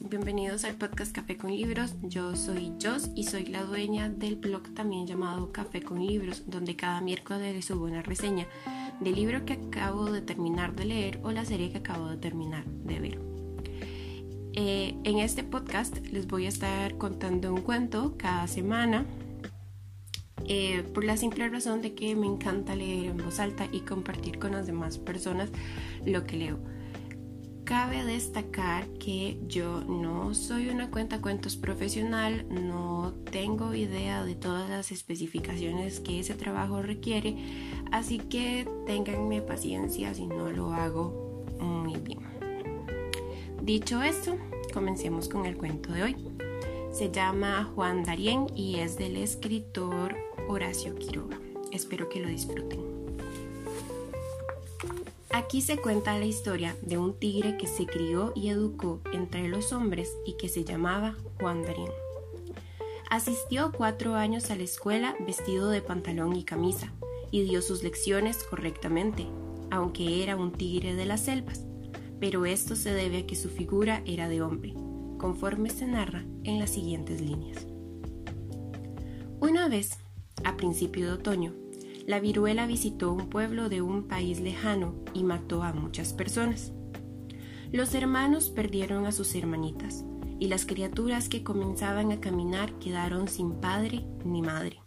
bienvenidos al podcast Café con Libros. Yo soy Jos y soy la dueña del blog también llamado Café con Libros, donde cada miércoles les subo una reseña del libro que acabo de terminar de leer o la serie que acabo de terminar de ver. Eh, en este podcast les voy a estar contando un cuento cada semana eh, por la simple razón de que me encanta leer en voz alta y compartir con las demás personas lo que leo. Cabe destacar que yo no soy una cuenta cuentos profesional, no tengo idea de todas las especificaciones que ese trabajo requiere, así que ténganme paciencia si no lo hago muy bien. Dicho esto, comencemos con el cuento de hoy. Se llama Juan Darien y es del escritor Horacio Quiroga. Espero que lo disfruten. Aquí se cuenta la historia de un tigre que se crió y educó entre los hombres y que se llamaba Juan Darín. Asistió cuatro años a la escuela vestido de pantalón y camisa y dio sus lecciones correctamente, aunque era un tigre de las selvas, pero esto se debe a que su figura era de hombre, conforme se narra en las siguientes líneas. Una vez, a principio de otoño, la viruela visitó un pueblo de un país lejano y mató a muchas personas. Los hermanos perdieron a sus hermanitas y las criaturas que comenzaban a caminar quedaron sin padre ni madre.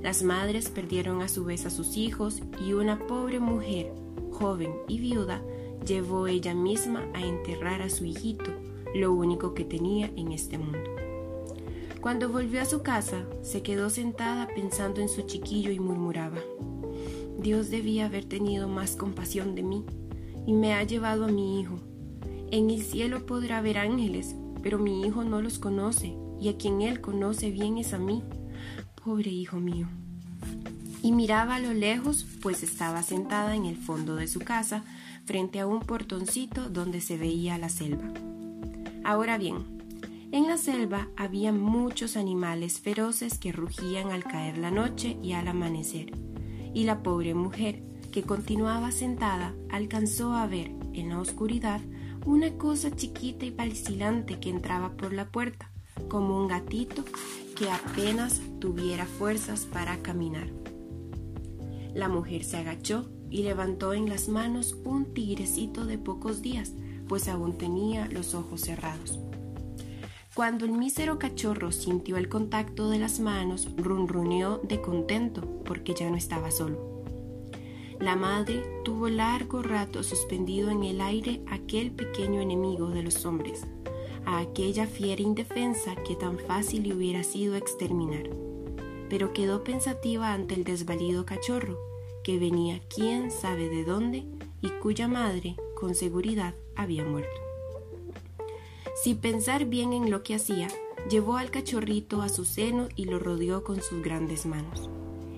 Las madres perdieron a su vez a sus hijos y una pobre mujer, joven y viuda, llevó ella misma a enterrar a su hijito, lo único que tenía en este mundo. Cuando volvió a su casa, se quedó sentada pensando en su chiquillo y murmuraba, Dios debía haber tenido más compasión de mí y me ha llevado a mi hijo. En el cielo podrá haber ángeles, pero mi hijo no los conoce y a quien él conoce bien es a mí. Pobre hijo mío. Y miraba a lo lejos, pues estaba sentada en el fondo de su casa, frente a un portoncito donde se veía la selva. Ahora bien, en la selva había muchos animales feroces que rugían al caer la noche y al amanecer, y la pobre mujer, que continuaba sentada, alcanzó a ver en la oscuridad una cosa chiquita y vacilante que entraba por la puerta, como un gatito que apenas tuviera fuerzas para caminar. La mujer se agachó y levantó en las manos un tigrecito de pocos días, pues aún tenía los ojos cerrados. Cuando el mísero cachorro sintió el contacto de las manos, runruneó de contento porque ya no estaba solo. La madre tuvo largo rato suspendido en el aire aquel pequeño enemigo de los hombres, a aquella fiera indefensa que tan fácil le hubiera sido exterminar, pero quedó pensativa ante el desvalido cachorro, que venía quién sabe de dónde y cuya madre, con seguridad, había muerto. Sin pensar bien en lo que hacía, llevó al cachorrito a su seno y lo rodeó con sus grandes manos.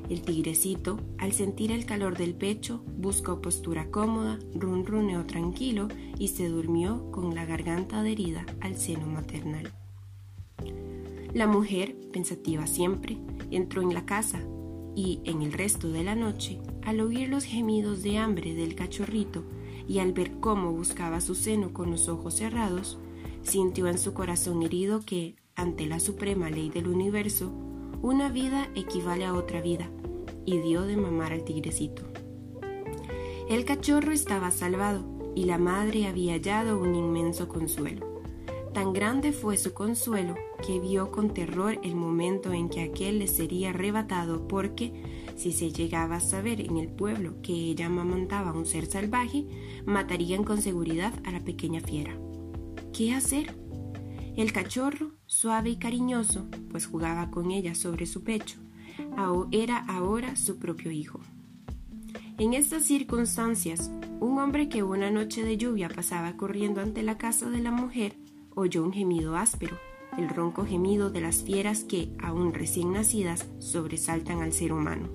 El tigrecito, al sentir el calor del pecho, buscó postura cómoda, runruneó tranquilo y se durmió con la garganta adherida al seno maternal. La mujer, pensativa siempre, entró en la casa y, en el resto de la noche, al oír los gemidos de hambre del cachorrito y al ver cómo buscaba su seno con los ojos cerrados, sintió en su corazón herido que, ante la suprema ley del universo, una vida equivale a otra vida, y dio de mamar al tigrecito. El cachorro estaba salvado, y la madre había hallado un inmenso consuelo. Tan grande fue su consuelo que vio con terror el momento en que aquel le sería arrebatado porque, si se llegaba a saber en el pueblo que ella amamantaba a un ser salvaje, matarían con seguridad a la pequeña fiera. ¿Qué hacer? El cachorro, suave y cariñoso, pues jugaba con ella sobre su pecho, era ahora su propio hijo. En estas circunstancias, un hombre que una noche de lluvia pasaba corriendo ante la casa de la mujer oyó un gemido áspero, el ronco gemido de las fieras que, aún recién nacidas, sobresaltan al ser humano.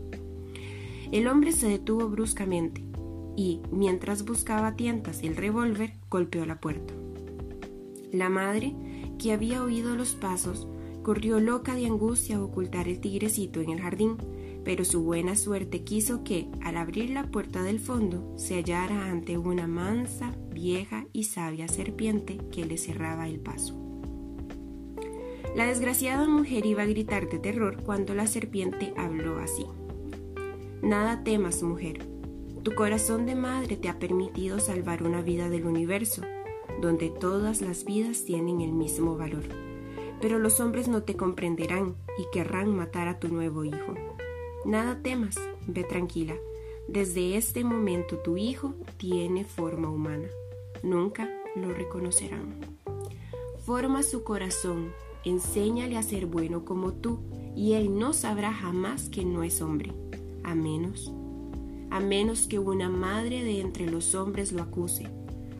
El hombre se detuvo bruscamente y, mientras buscaba a tientas el revólver, golpeó la puerta. La madre, que había oído los pasos, corrió loca de angustia a ocultar el tigrecito en el jardín, pero su buena suerte quiso que, al abrir la puerta del fondo, se hallara ante una mansa, vieja y sabia serpiente que le cerraba el paso. La desgraciada mujer iba a gritar de terror cuando la serpiente habló así. Nada temas, mujer. Tu corazón de madre te ha permitido salvar una vida del universo, donde todas las vidas tienen el mismo valor. Pero los hombres no te comprenderán y querrán matar a tu nuevo hijo. Nada temas, ve tranquila. Desde este momento tu hijo tiene forma humana. Nunca lo reconocerán. Forma su corazón, enséñale a ser bueno como tú, y él no sabrá jamás que no es hombre, a menos, a menos que una madre de entre los hombres lo acuse,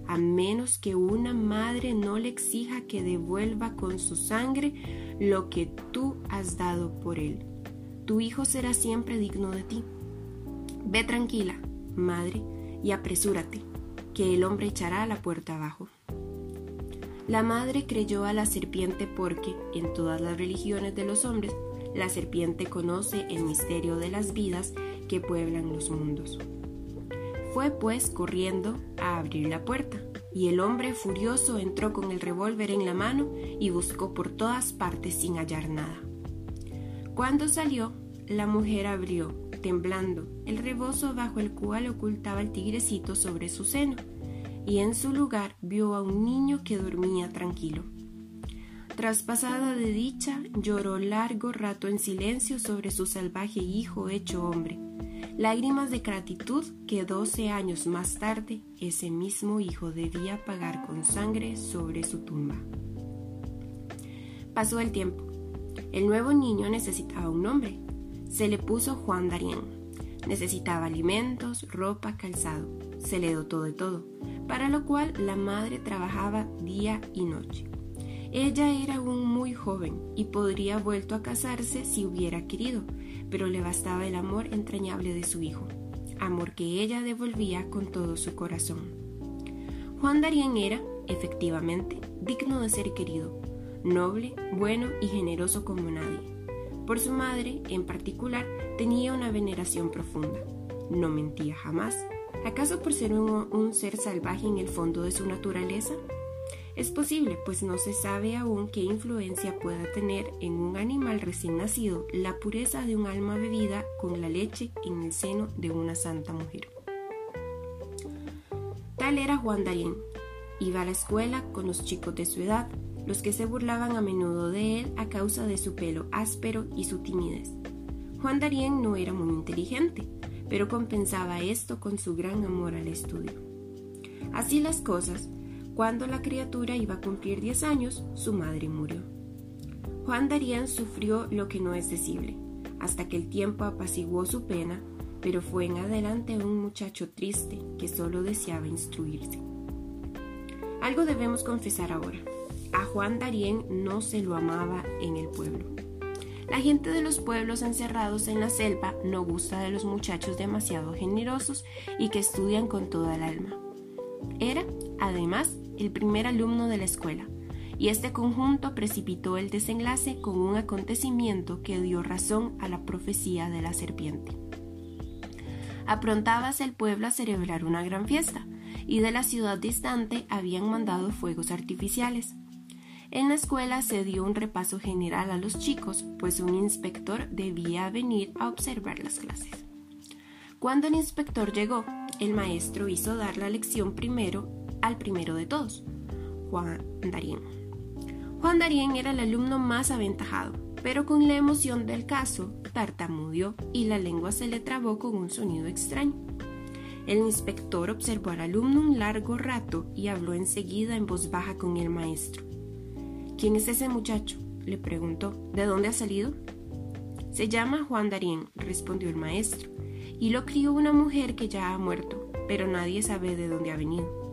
a menos que una madre no le exija que devuelva con su sangre lo que tú has dado por él tu hijo será siempre digno de ti. Ve tranquila, madre, y apresúrate, que el hombre echará la puerta abajo. La madre creyó a la serpiente porque, en todas las religiones de los hombres, la serpiente conoce el misterio de las vidas que pueblan los mundos. Fue pues corriendo a abrir la puerta, y el hombre furioso entró con el revólver en la mano y buscó por todas partes sin hallar nada. Cuando salió, la mujer abrió, temblando, el rebozo bajo el cual ocultaba el tigrecito sobre su seno, y en su lugar vio a un niño que dormía tranquilo. Traspasada de dicha, lloró largo rato en silencio sobre su salvaje hijo hecho hombre, lágrimas de gratitud que doce años más tarde ese mismo hijo debía pagar con sangre sobre su tumba. Pasó el tiempo. El nuevo niño necesitaba un nombre. Se le puso Juan Darien. Necesitaba alimentos, ropa, calzado. Se le dotó de todo, para lo cual la madre trabajaba día y noche. Ella era aún muy joven y podría vuelto a casarse si hubiera querido, pero le bastaba el amor entrañable de su hijo, amor que ella devolvía con todo su corazón. Juan Darien era, efectivamente, digno de ser querido, noble, bueno y generoso como nadie. Por su madre, en particular, tenía una veneración profunda. No mentía jamás. ¿Acaso por ser un, ser salvaje en el fondo de su naturaleza? Es posible, pues no se sabe aún qué influencia pueda tener en un animal recién nacido la pureza de un alma bebida con la leche en el seno de una santa mujer. Tal era Juan Darien. Iba a la escuela con los chicos de su edad, los que se burlaban a menudo de él a causa de su pelo áspero y su timidez. Juan Darien no era muy inteligente, pero compensaba esto con su gran amor al estudio. Así las cosas, cuando la criatura iba a cumplir 10 años, su madre murió. Juan Darien sufrió lo que no es decible, hasta que el tiempo apaciguó su pena, pero fue en adelante un muchacho triste que solo deseaba instruirse. Algo debemos confesar ahora a Juan Darien no se lo amaba en el pueblo. La gente de los pueblos encerrados en la selva no gusta de los muchachos demasiado generosos y que estudian con toda el alma. Era, además, el primer alumno de la escuela, y este conjunto precipitó el desenlace con un acontecimiento que dio razón a la profecía de la serpiente. Aprontábase el pueblo a celebrar una gran fiesta, y de la ciudad distante habían mandado fuegos artificiales. En la escuela se dio un repaso general a los chicos, pues un inspector debía venir a observar las clases. Cuando el inspector llegó, el maestro hizo dar la lección primero al primero de todos, Juan Darien. Juan Darien era el alumno más aventajado, pero con la emoción del caso tartamudeó y la lengua se le trabó con un sonido extraño. El inspector observó al alumno un largo rato y habló enseguida en voz baja con el maestro. ¿Quién es ese muchacho? le preguntó. ¿De dónde ha salido? Se llama Juan Darien, respondió el maestro, y lo crió una mujer que ya ha muerto, pero nadie sabe de dónde ha venido.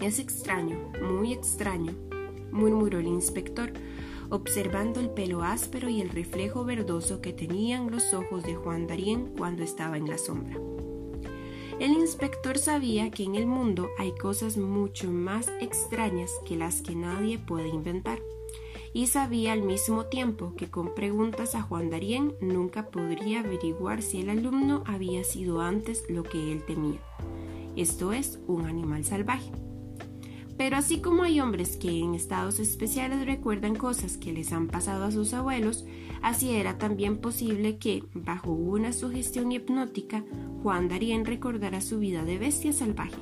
Es extraño, muy extraño, murmuró el inspector, observando el pelo áspero y el reflejo verdoso que tenían los ojos de Juan Darien cuando estaba en la sombra. El inspector sabía que en el mundo hay cosas mucho más extrañas que las que nadie puede inventar, y sabía al mismo tiempo que con preguntas a Juan Darien nunca podría averiguar si el alumno había sido antes lo que él temía, esto es, un animal salvaje. Pero así como hay hombres que en estados especiales recuerdan cosas que les han pasado a sus abuelos, así era también posible que, bajo una sugestión hipnótica, Juan Darien recordara su vida de bestia salvaje.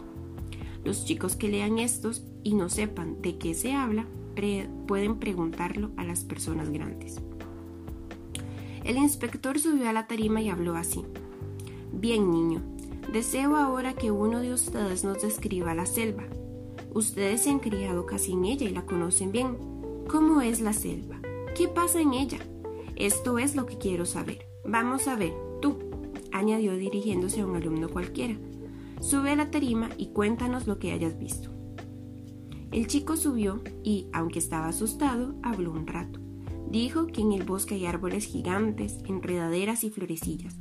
Los chicos que lean estos y no sepan de qué se habla, pueden preguntarlo a las personas grandes. El inspector subió a la tarima y habló así. Bien, niño, deseo ahora que uno de ustedes nos describa la selva, Ustedes se han criado casi en ella y la conocen bien. ¿Cómo es la selva? ¿Qué pasa en ella? Esto es lo que quiero saber. Vamos a ver, tú, añadió dirigiéndose a un alumno cualquiera. Sube a la tarima y cuéntanos lo que hayas visto. El chico subió y, aunque estaba asustado, habló un rato. Dijo que en el bosque hay árboles gigantes, enredaderas y florecillas.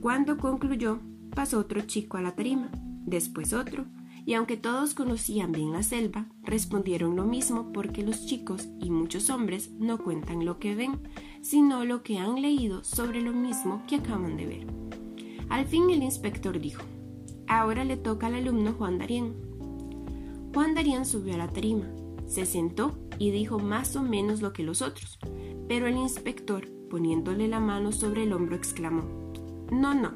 Cuando concluyó, pasó otro chico a la tarima, después otro, y aunque todos conocían bien la selva, respondieron lo mismo porque los chicos y muchos hombres no cuentan lo que ven, sino lo que han leído sobre lo mismo que acaban de ver. Al fin el inspector dijo, ahora le toca al alumno Juan Darien. Juan Darien subió a la tarima, se sentó y dijo más o menos lo que los otros, pero el inspector, poniéndole la mano sobre el hombro, exclamó, No, no,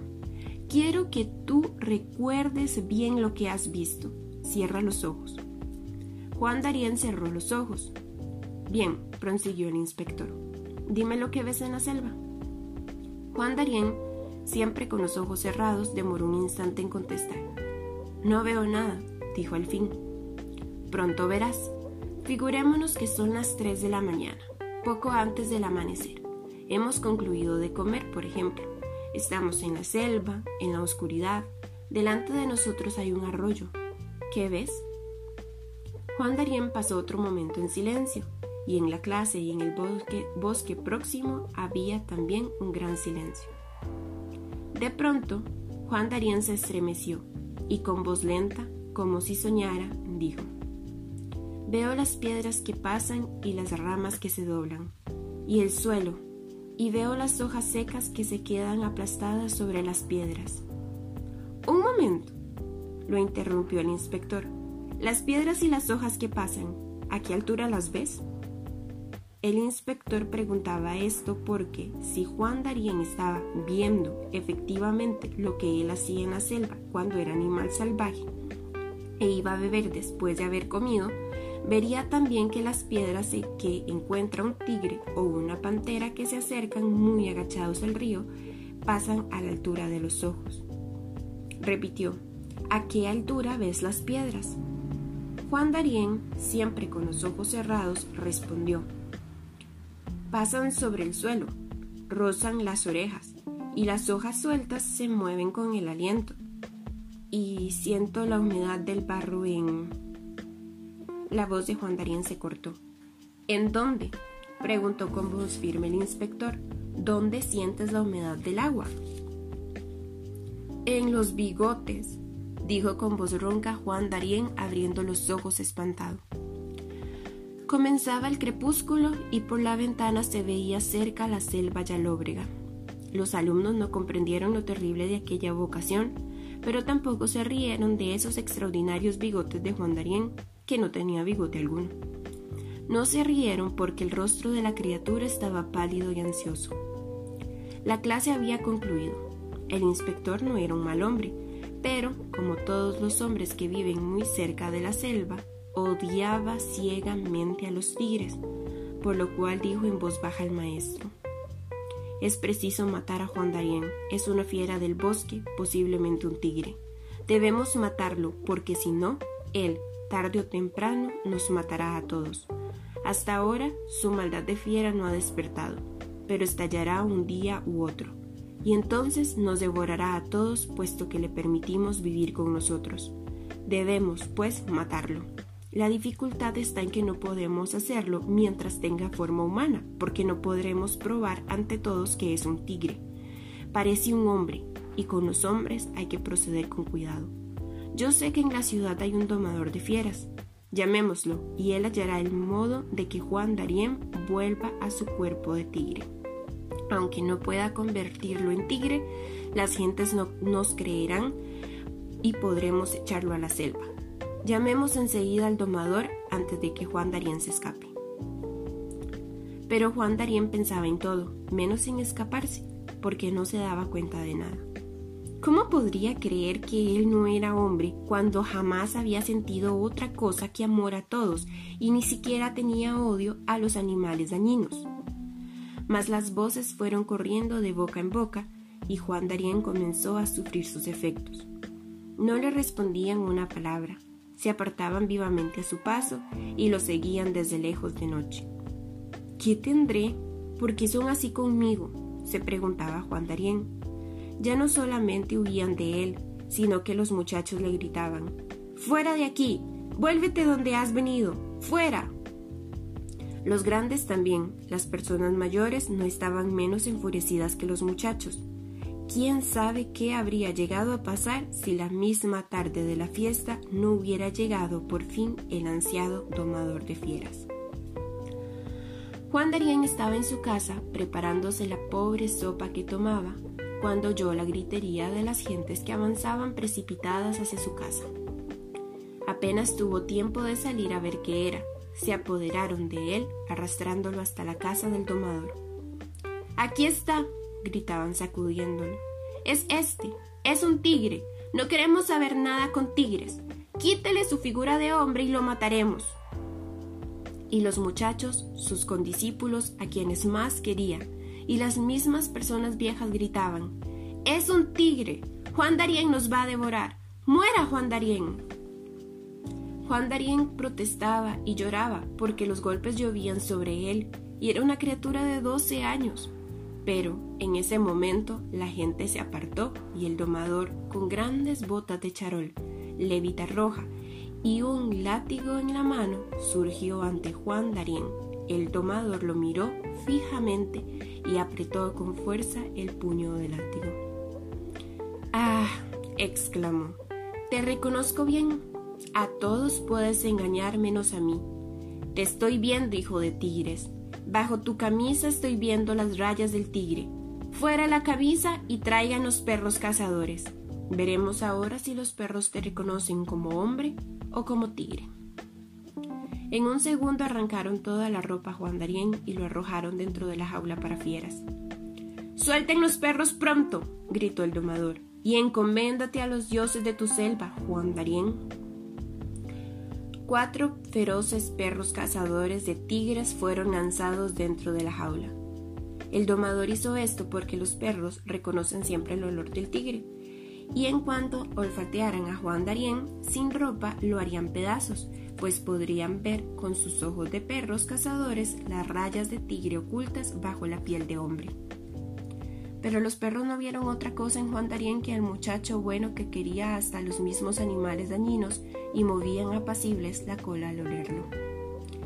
Quiero que tú recuerdes bien lo que has visto. Cierra los ojos. Juan Darien cerró los ojos. Bien, prosiguió el inspector. Dime lo que ves en la selva. Juan Darien, siempre con los ojos cerrados, demoró un instante en contestar. No veo nada, dijo al fin. Pronto verás. Figurémonos que son las tres de la mañana, poco antes del amanecer. Hemos concluido de comer, por ejemplo. Estamos en la selva, en la oscuridad. Delante de nosotros hay un arroyo. ¿Qué ves? Juan Darien pasó otro momento en silencio, y en la clase y en el bosque, próximo había también un gran silencio. De pronto, Juan Darien se estremeció y con voz lenta, como si soñara, dijo, Veo las piedras que pasan y las ramas que se doblan, y el suelo, y veo las hojas secas que se quedan aplastadas sobre las piedras. Un momento, lo interrumpió el inspector. Las piedras y las hojas que pasan, ¿a qué altura las ves? El inspector preguntaba esto porque si Juan Darien estaba viendo efectivamente lo que él hacía en la selva cuando era animal salvaje e iba a beber después de haber comido, vería también que las piedras que encuentra un tigre o una pantera que se acercan muy agachados al río pasan a la altura de los ojos. Repitió, ¿a qué altura ves las piedras? Juan Darien, siempre con los ojos cerrados, respondió, pasan sobre el suelo, rozan las orejas y las hojas sueltas se mueven con el aliento. Y siento la humedad del barro en la voz de Juan Darien se cortó. ¿En dónde? preguntó con voz firme el inspector. ¿Dónde sientes la humedad del agua? En los bigotes, dijo con voz ronca Juan Darien abriendo los ojos espantado. Comenzaba el crepúsculo y por la ventana se veía cerca la selva ya lóbrega. Los alumnos no comprendieron lo terrible de aquella vocación, pero tampoco se rieron de esos extraordinarios bigotes de Juan Darien que no tenía bigote alguno. No se rieron porque el rostro de la criatura estaba pálido y ansioso. La clase había concluido. El inspector no era un mal hombre, pero, como todos los hombres que viven muy cerca de la selva, odiaba ciegamente a los tigres, por lo cual dijo en voz baja al maestro. Es preciso matar a Juan Darien, es una fiera del bosque, posiblemente un tigre. Debemos matarlo, porque si no, él, tarde o temprano nos matará a todos. Hasta ahora su maldad de fiera no ha despertado, pero estallará un día u otro, y entonces nos devorará a todos puesto que le permitimos vivir con nosotros. Debemos, pues, matarlo. La dificultad está en que no podemos hacerlo mientras tenga forma humana, porque no podremos probar ante todos que es un tigre. Parece un hombre, y con los hombres hay que proceder con cuidado. Yo sé que en la ciudad hay un domador de fieras, Llamémoslo, y él hallará el modo de que Juan Darien vuelva a su cuerpo de tigre. Aunque no pueda convertirlo en tigre, las gentes no nos creerán y podremos echarlo a la selva. Llamemos enseguida al domador antes de que Juan Darien se escape. Pero Juan Darien pensaba en todo, menos en escaparse, porque no se daba cuenta de nada. ¿Cómo podría creer que él no era hombre cuando jamás había sentido otra cosa que amor a todos y ni siquiera tenía odio a los animales dañinos? Mas las voces fueron corriendo de boca en boca y Juan Darien comenzó a sufrir sus efectos. No le respondían una palabra, se apartaban vivamente a su paso y lo seguían desde lejos de noche. ¿Qué tendré? ¿Por qué son así conmigo? se preguntaba Juan Darien ya no solamente huían de él, sino que los muchachos le gritaban Fuera de aquí. Vuélvete donde has venido. Fuera. Los grandes también, las personas mayores, no estaban menos enfurecidas que los muchachos. ¿Quién sabe qué habría llegado a pasar si la misma tarde de la fiesta no hubiera llegado por fin el ansiado domador de fieras? Juan Darien estaba en su casa preparándose la pobre sopa que tomaba cuando oyó la gritería de las gentes que avanzaban precipitadas hacia su casa. Apenas tuvo tiempo de salir a ver qué era, se apoderaron de él, arrastrándolo hasta la casa del domador. Aquí está, gritaban sacudiéndolo. Es este, es un tigre. No queremos saber nada con tigres. Quítele su figura de hombre y lo mataremos. Y los muchachos, sus condiscípulos, a quienes más quería, y las mismas personas viejas gritaban, Es un tigre. Juan Darien nos va a devorar. Muera Juan Darien. Juan Darien protestaba y lloraba porque los golpes llovían sobre él y era una criatura de doce años. Pero en ese momento la gente se apartó y el domador, con grandes botas de charol, levita roja y un látigo en la mano, surgió ante Juan Darien. El domador lo miró fijamente y apretó con fuerza el puño del látigo. Ah, exclamó, te reconozco bien. A todos puedes engañar menos a mí. Te estoy viendo, hijo de tigres. Bajo tu camisa estoy viendo las rayas del tigre. Fuera la camisa y traigan los perros cazadores. Veremos ahora si los perros te reconocen como hombre o como tigre. En un segundo arrancaron toda la ropa a Juan Darien y lo arrojaron dentro de la jaula para fieras. Suelten los perros pronto, gritó el domador, y encoméndate a los dioses de tu selva, Juan Darien. Cuatro feroces perros cazadores de tigres fueron lanzados dentro de la jaula. El domador hizo esto porque los perros reconocen siempre el olor del tigre, y en cuanto olfatearan a Juan Darien sin ropa lo harían pedazos, pues podrían ver con sus ojos de perros cazadores las rayas de tigre ocultas bajo la piel de hombre. Pero los perros no vieron otra cosa en Juan Darien que al muchacho bueno que quería hasta los mismos animales dañinos y movían apacibles la cola al olerlo.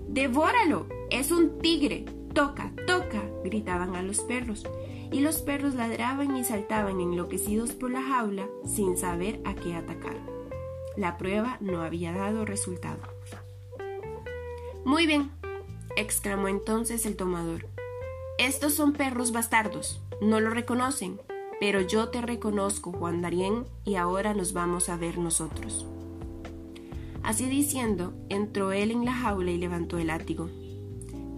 ¡Devóralo! ¡Es un tigre! ¡Toca! ¡Toca! gritaban a los perros, y los perros ladraban y saltaban enloquecidos por la jaula sin saber a qué atacar. La prueba no había dado resultado. Muy bien, exclamó entonces el tomador. Estos son perros bastardos, no lo reconocen, pero yo te reconozco, Juan Darien, y ahora nos vamos a ver nosotros. Así diciendo, entró él en la jaula y levantó el látigo.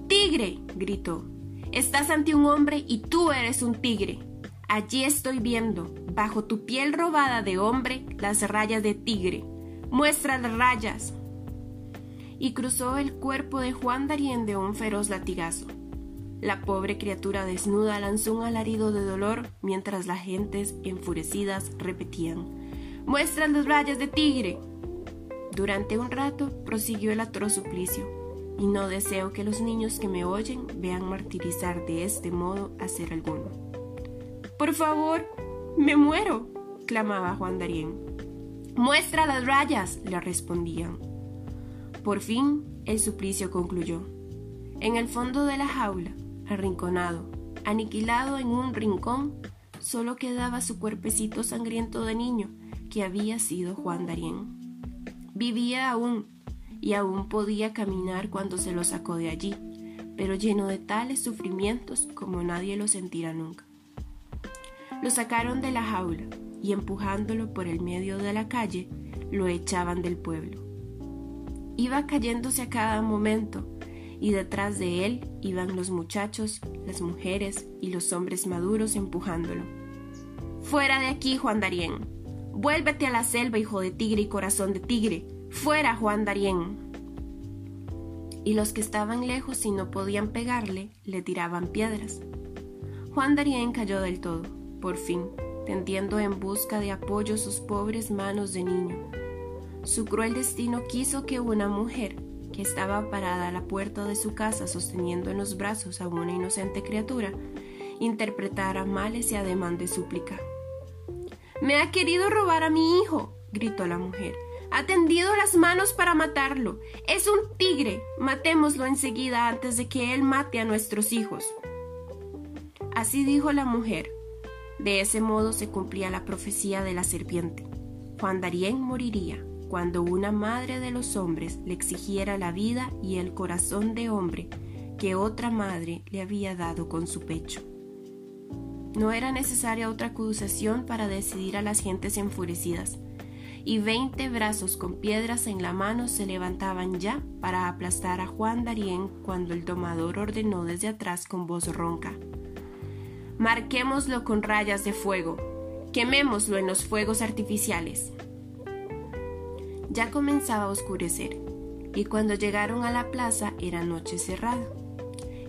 ¡Tigre! gritó. Estás ante un hombre y tú eres un tigre. Allí estoy viendo, bajo tu piel robada de hombre, las rayas de tigre. Muestra las rayas y cruzó el cuerpo de Juan Darien de un feroz latigazo. La pobre criatura desnuda lanzó un alarido de dolor mientras las gentes enfurecidas repetían ¡Muestran las rayas de tigre! Durante un rato prosiguió el atroz suplicio, y no deseo que los niños que me oyen vean martirizar de este modo a ser alguno. Por favor, me muero, clamaba Juan Darien. Muestra las rayas, le respondían. Por fin el suplicio concluyó. En el fondo de la jaula, arrinconado, aniquilado en un rincón, solo quedaba su cuerpecito sangriento de niño, que había sido Juan Darien. Vivía aún, y aún podía caminar cuando se lo sacó de allí, pero lleno de tales sufrimientos como nadie lo sentirá nunca. Lo sacaron de la jaula y empujándolo por el medio de la calle, lo echaban del pueblo. Iba cayéndose a cada momento, y detrás de él iban los muchachos, las mujeres y los hombres maduros empujándolo. Fuera de aquí, Juan Darien. Vuélvete a la selva, hijo de tigre y corazón de tigre. Fuera, Juan Darien. Y los que estaban lejos y no podían pegarle, le tiraban piedras. Juan Darien cayó del todo, por fin, tendiendo en busca de apoyo sus pobres manos de niño. Su cruel destino quiso que una mujer, que estaba parada a la puerta de su casa sosteniendo en los brazos a una inocente criatura, interpretara mal ese ademán de súplica. Me ha querido robar a mi hijo, gritó la mujer. Ha tendido las manos para matarlo. Es un tigre. Matémoslo enseguida antes de que él mate a nuestros hijos. Así dijo la mujer. De ese modo se cumplía la profecía de la serpiente. Juan Darien moriría cuando una madre de los hombres le exigiera la vida y el corazón de hombre que otra madre le había dado con su pecho. No era necesaria otra acusación para decidir a las gentes enfurecidas, y veinte brazos con piedras en la mano se levantaban ya para aplastar a Juan Darien cuando el domador ordenó desde atrás con voz ronca. Marquémoslo con rayas de fuego, quemémoslo en los fuegos artificiales. Ya comenzaba a oscurecer, y cuando llegaron a la plaza era noche cerrada.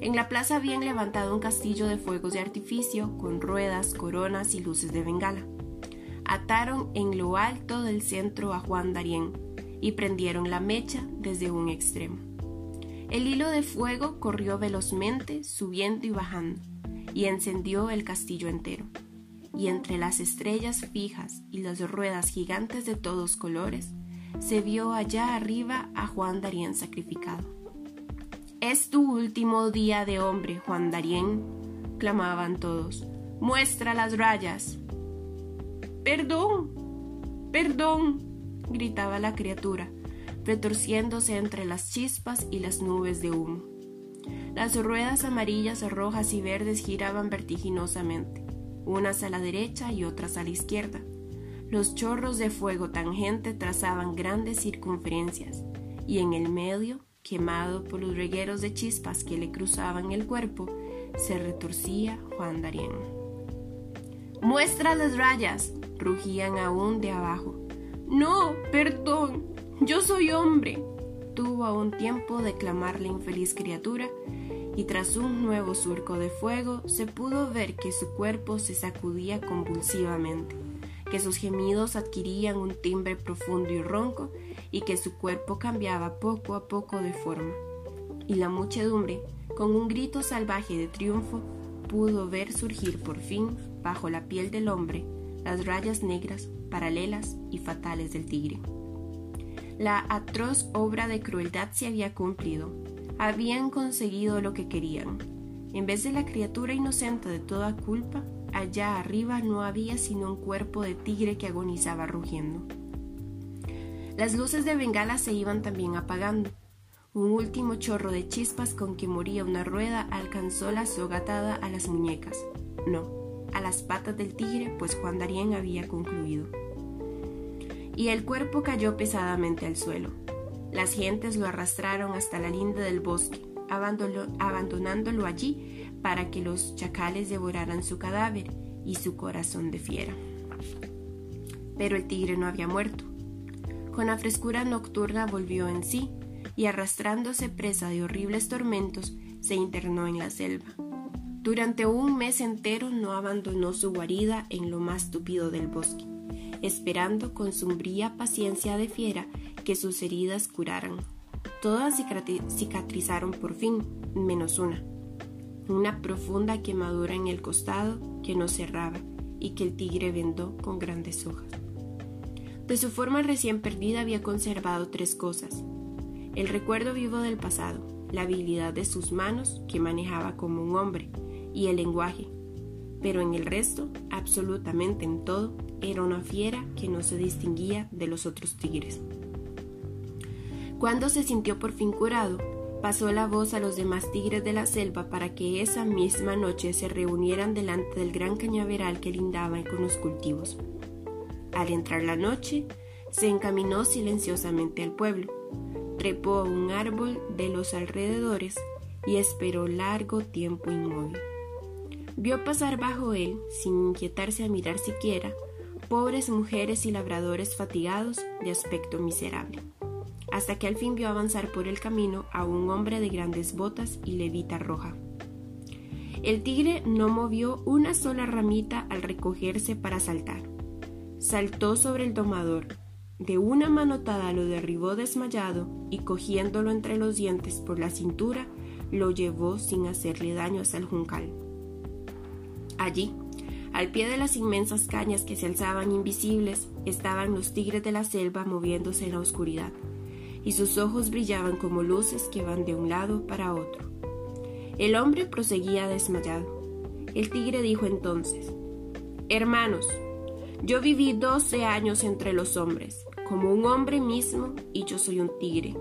En la plaza habían levantado un castillo de fuegos de artificio con ruedas, coronas y luces de bengala. Ataron en lo alto del centro a Juan Darien y prendieron la mecha desde un extremo. El hilo de fuego corrió velozmente, subiendo y bajando, y encendió el castillo entero. Y entre las estrellas fijas y las ruedas gigantes de todos colores, se vio allá arriba a Juan Darien sacrificado. Es tu último día de hombre, Juan Darien, clamaban todos. Muestra las rayas. Perdón, perdón, gritaba la criatura, retorciéndose entre las chispas y las nubes de humo. Las ruedas amarillas, rojas y verdes giraban vertiginosamente, unas a la derecha y otras a la izquierda. Los chorros de fuego tangente trazaban grandes circunferencias, y en el medio quemado por los regueros de chispas que le cruzaban el cuerpo, se retorcía Juan Darien. Muestra las rayas, rugían aún de abajo. No, perdón, yo soy hombre. Tuvo aún tiempo de clamar la infeliz criatura, y tras un nuevo surco de fuego se pudo ver que su cuerpo se sacudía convulsivamente, que sus gemidos adquirían un timbre profundo y ronco, y que su cuerpo cambiaba poco a poco de forma. Y la muchedumbre, con un grito salvaje de triunfo, pudo ver surgir por fin, bajo la piel del hombre, las rayas negras, paralelas y fatales del tigre. La atroz obra de crueldad se había cumplido. Habían conseguido lo que querían. En vez de la criatura inocente de toda culpa, allá arriba no había sino un cuerpo de tigre que agonizaba rugiendo. Las luces de bengala se iban también apagando. Un último chorro de chispas con que moría una rueda alcanzó la sogatada a las muñecas. No, a las patas del tigre, pues Juan Darien había concluido. Y el cuerpo cayó pesadamente al suelo. Las gentes lo arrastraron hasta la linda del bosque, abandonándolo allí para que los chacales devoraran su cadáver y su corazón de fiera. Pero el tigre no había muerto. Con la frescura nocturna volvió en sí y arrastrándose presa de horribles tormentos, se internó en la selva. Durante un mes entero no abandonó su guarida en lo más tupido del bosque, esperando con sombría paciencia de fiera que sus heridas curaran. Todas cicatrizaron por fin, menos una. Una profunda quemadura en el costado que no cerraba y que el tigre vendó con grandes hojas. De su forma recién perdida había conservado tres cosas. El recuerdo vivo del pasado, la habilidad de sus manos, que manejaba como un hombre, y el lenguaje. Pero en el resto, absolutamente en todo, era una fiera que no se distinguía de los otros tigres. Cuando se sintió por fin curado, pasó la voz a los demás tigres de la selva para que esa misma noche se reunieran delante del gran cañaveral que lindaba con los cultivos. Al entrar la noche, se encaminó silenciosamente al pueblo, trepó a un árbol de los alrededores y esperó largo tiempo inmóvil. Vio pasar bajo él, sin inquietarse a mirar siquiera, pobres mujeres y labradores fatigados de aspecto miserable, hasta que al fin vio avanzar por el camino a un hombre de grandes botas y levita roja. El tigre no movió una sola ramita al recogerse para saltar. Saltó sobre el domador, de una manotada lo derribó desmayado y cogiéndolo entre los dientes por la cintura, lo llevó sin hacerle daño hasta el juncal. Allí, al pie de las inmensas cañas que se alzaban invisibles, estaban los tigres de la selva moviéndose en la oscuridad, y sus ojos brillaban como luces que van de un lado para otro. El hombre proseguía desmayado. El tigre dijo entonces, Hermanos, yo viví doce años entre los hombres, como un hombre mismo, y yo soy un tigre.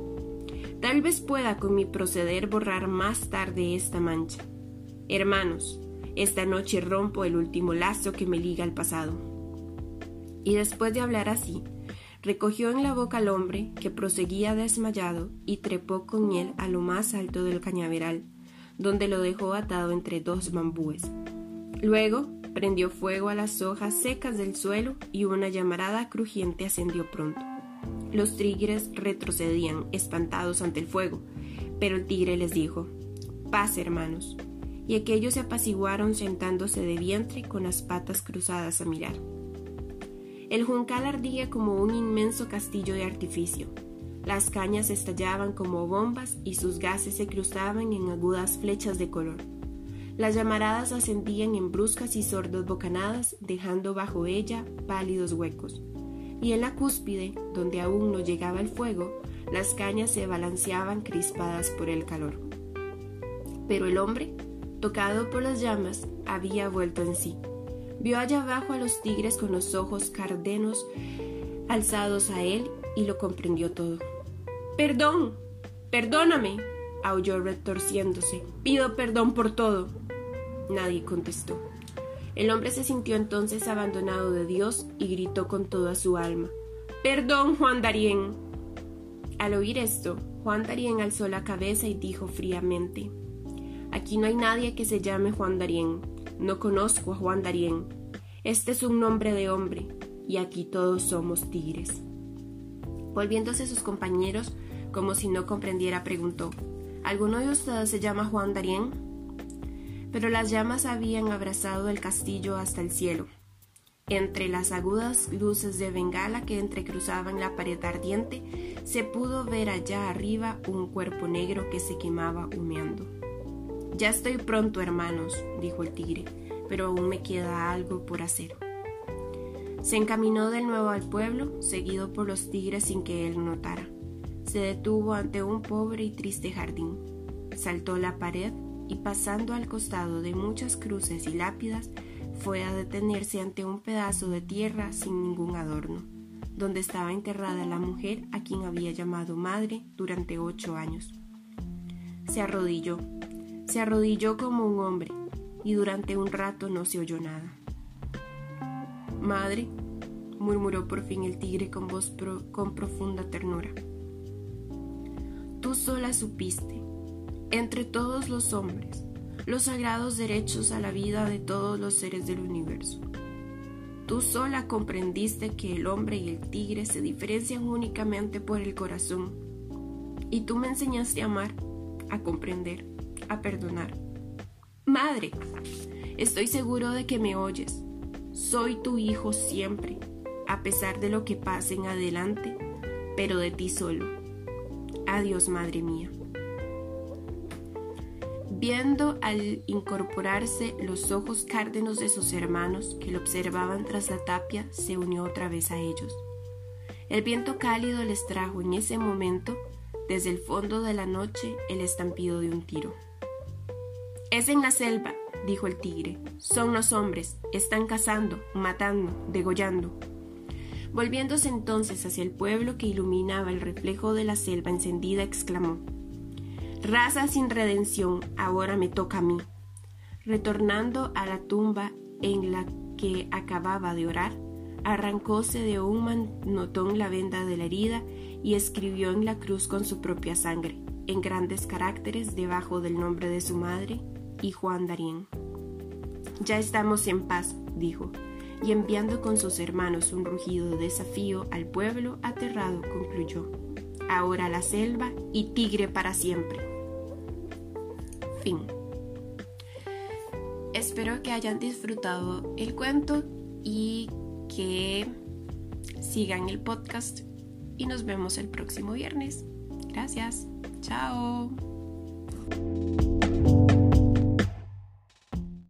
Tal vez pueda con mi proceder borrar más tarde esta mancha. Hermanos, esta noche rompo el último lazo que me liga al pasado. Y después de hablar así, recogió en la boca al hombre, que proseguía desmayado, y trepó con él a lo más alto del cañaveral, donde lo dejó atado entre dos bambúes. Luego prendió fuego a las hojas secas del suelo y una llamarada crujiente ascendió pronto. Los tigres retrocedían, espantados ante el fuego, pero el tigre les dijo, Paz, hermanos. Y aquellos se apaciguaron sentándose de vientre con las patas cruzadas a mirar. El juncal ardía como un inmenso castillo de artificio. Las cañas estallaban como bombas y sus gases se cruzaban en agudas flechas de color. Las llamaradas ascendían en bruscas y sordas bocanadas, dejando bajo ella pálidos huecos. Y en la cúspide, donde aún no llegaba el fuego, las cañas se balanceaban crispadas por el calor. Pero el hombre, tocado por las llamas, había vuelto en sí. Vio allá abajo a los tigres con los ojos cardenos alzados a él y lo comprendió todo. Perdón, perdóname, aulló retorciéndose. Pido perdón por todo. Nadie contestó. El hombre se sintió entonces abandonado de Dios y gritó con toda su alma. Perdón, Juan Darien. Al oír esto, Juan Darien alzó la cabeza y dijo fríamente Aquí no hay nadie que se llame Juan Darien. No conozco a Juan Darien. Este es un nombre de hombre, y aquí todos somos tigres. Volviéndose a sus compañeros, como si no comprendiera, preguntó ¿Alguno de ustedes se llama Juan Darien? Pero las llamas habían abrazado el castillo hasta el cielo. Entre las agudas luces de bengala que entrecruzaban la pared ardiente, se pudo ver allá arriba un cuerpo negro que se quemaba humeando. Ya estoy pronto, hermanos, dijo el tigre, pero aún me queda algo por hacer. Se encaminó de nuevo al pueblo, seguido por los tigres sin que él notara se detuvo ante un pobre y triste jardín. Saltó la pared y pasando al costado de muchas cruces y lápidas, fue a detenerse ante un pedazo de tierra sin ningún adorno, donde estaba enterrada la mujer a quien había llamado madre durante ocho años. Se arrodilló, se arrodilló como un hombre, y durante un rato no se oyó nada. Madre, murmuró por fin el tigre con voz con profunda ternura tú sola supiste, entre todos los hombres, los sagrados derechos a la vida de todos los seres del universo. Tú sola comprendiste que el hombre y el tigre se diferencian únicamente por el corazón. Y tú me enseñaste a amar, a comprender, a perdonar. Madre, estoy seguro de que me oyes. Soy tu hijo siempre, a pesar de lo que pase en adelante, pero de ti solo. Adiós, madre mía. Viendo al incorporarse los ojos cárdenos de sus hermanos que lo observaban tras la tapia, se unió otra vez a ellos. El viento cálido les trajo en ese momento, desde el fondo de la noche, el estampido de un tiro. Es en la selva, dijo el tigre. Son los hombres, están cazando, matando, degollando. Volviéndose entonces hacia el pueblo que iluminaba el reflejo de la selva encendida, exclamó Raza sin redención, ahora me toca a mí. Retornando a la tumba en la que acababa de orar, arrancóse de un manotón la venda de la herida y escribió en la cruz con su propia sangre, en grandes caracteres debajo del nombre de su madre y Juan Darien. Ya estamos en paz, dijo, y enviando con sus hermanos un rugido de desafío al pueblo aterrado, concluyó, ahora la selva y tigre para siempre. Fin. Espero que hayan disfrutado el cuento y que sigan el podcast y nos vemos el próximo viernes. Gracias. Chao.